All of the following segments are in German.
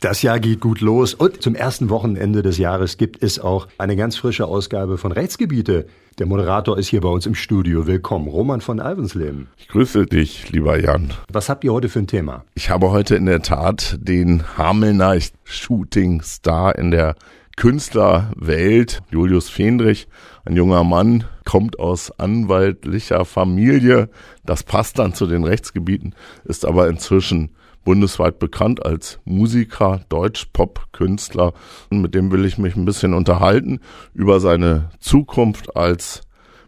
Das Jahr geht gut los und zum ersten Wochenende des Jahres gibt es auch eine ganz frische Ausgabe von Rechtsgebiete. Der Moderator ist hier bei uns im Studio. Willkommen, Roman von Alvensleben. Ich grüße dich, lieber Jan. Was habt ihr heute für ein Thema? Ich habe heute in der Tat den Hamelner Shooting Star in der Künstlerwelt, Julius Fendrich, ein junger Mann, kommt aus anwaltlicher Familie. Das passt dann zu den Rechtsgebieten, ist aber inzwischen bundesweit bekannt als Musiker, Deutsch-Pop-Künstler. Und mit dem will ich mich ein bisschen unterhalten über seine Zukunft als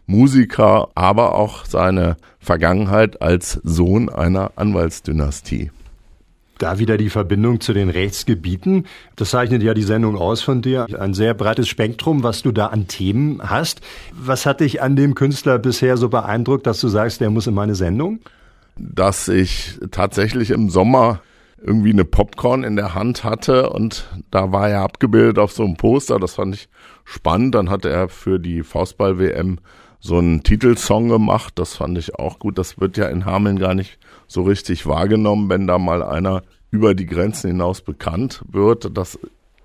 Musiker, aber auch seine Vergangenheit als Sohn einer Anwaltsdynastie. Da wieder die Verbindung zu den Rechtsgebieten. Das zeichnet ja die Sendung aus von dir. Ein sehr breites Spektrum, was du da an Themen hast. Was hat dich an dem Künstler bisher so beeindruckt, dass du sagst, der muss in meine Sendung? dass ich tatsächlich im Sommer irgendwie eine Popcorn in der Hand hatte und da war er abgebildet auf so einem Poster, das fand ich spannend. Dann hatte er für die Faustball-WM so einen Titelsong gemacht, das fand ich auch gut. Das wird ja in Hameln gar nicht so richtig wahrgenommen, wenn da mal einer über die Grenzen hinaus bekannt wird. Das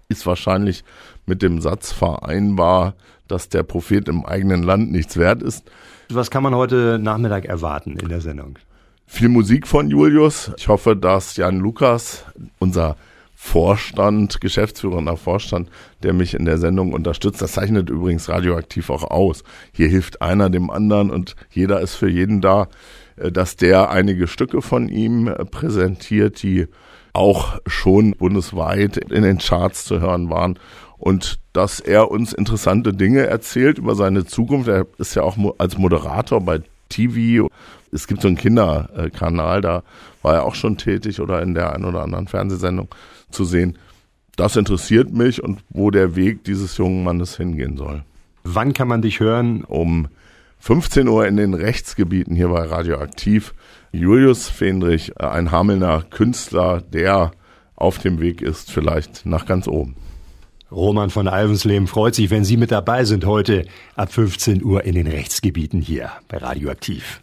ist wahrscheinlich mit dem Satz vereinbar, dass der Prophet im eigenen Land nichts wert ist. Was kann man heute Nachmittag erwarten in der Sendung? Viel Musik von Julius. Ich hoffe, dass Jan Lukas, unser Vorstand, geschäftsführender Vorstand, der mich in der Sendung unterstützt. Das zeichnet übrigens radioaktiv auch aus. Hier hilft einer dem anderen und jeder ist für jeden da, äh, dass der einige Stücke von ihm äh, präsentiert, die auch schon bundesweit in den Charts zu hören waren und dass er uns interessante Dinge erzählt über seine Zukunft. Er ist ja auch als Moderator bei TV es gibt so einen Kinderkanal, da war er auch schon tätig oder in der einen oder anderen Fernsehsendung zu sehen. Das interessiert mich und wo der Weg dieses jungen Mannes hingehen soll. Wann kann man dich hören? Um 15 Uhr in den Rechtsgebieten hier bei Radioaktiv. Julius Fendrich, ein Hamelner Künstler, der auf dem Weg ist, vielleicht nach ganz oben. Roman von Alvensleben freut sich, wenn Sie mit dabei sind heute ab 15 Uhr in den Rechtsgebieten hier bei Radioaktiv.